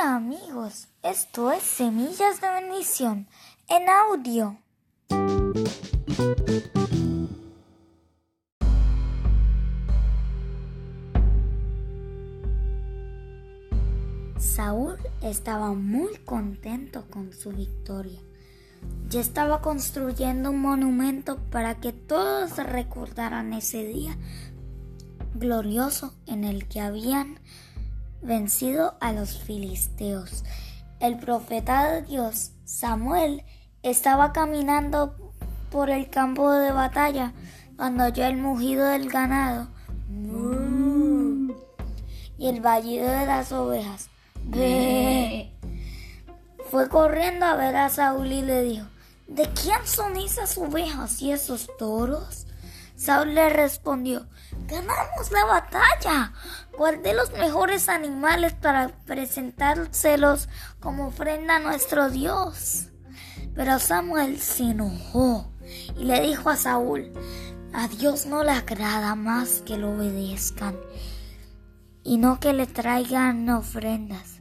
Hola amigos, esto es Semillas de Bendición en audio. Saúl estaba muy contento con su victoria. Ya estaba construyendo un monumento para que todos recordaran ese día glorioso en el que habían vencido a los filisteos. El profeta de Dios, Samuel, estaba caminando por el campo de batalla cuando oyó el mugido del ganado y el vallido de las ovejas. Fue corriendo a ver a Saúl y le dijo, ¿de quién son esas ovejas y esos toros? Saúl le respondió, ganamos la batalla. Guardé los mejores animales para presentárselos como ofrenda a nuestro Dios. Pero Samuel se enojó y le dijo a Saúl, a Dios no le agrada más que lo obedezcan y no que le traigan ofrendas.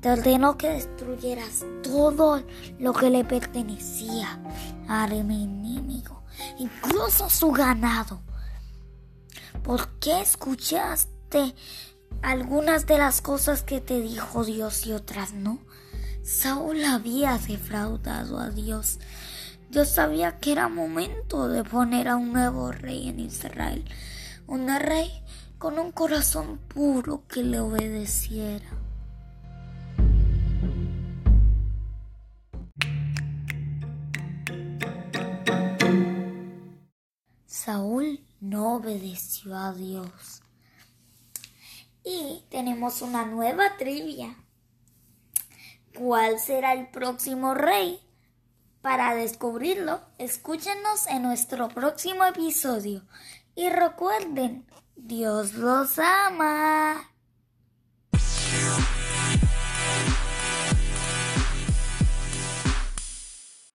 Te ordenó que destruyeras todo lo que le pertenecía a mi enemigo incluso su ganado. ¿Por qué escuchaste algunas de las cosas que te dijo Dios y otras no? Saúl había defraudado a Dios. Dios sabía que era momento de poner a un nuevo rey en Israel, un rey con un corazón puro que le obedeciera. Saúl no obedeció a Dios. Y tenemos una nueva trivia. ¿Cuál será el próximo rey? Para descubrirlo, escúchenos en nuestro próximo episodio. Y recuerden, Dios los ama.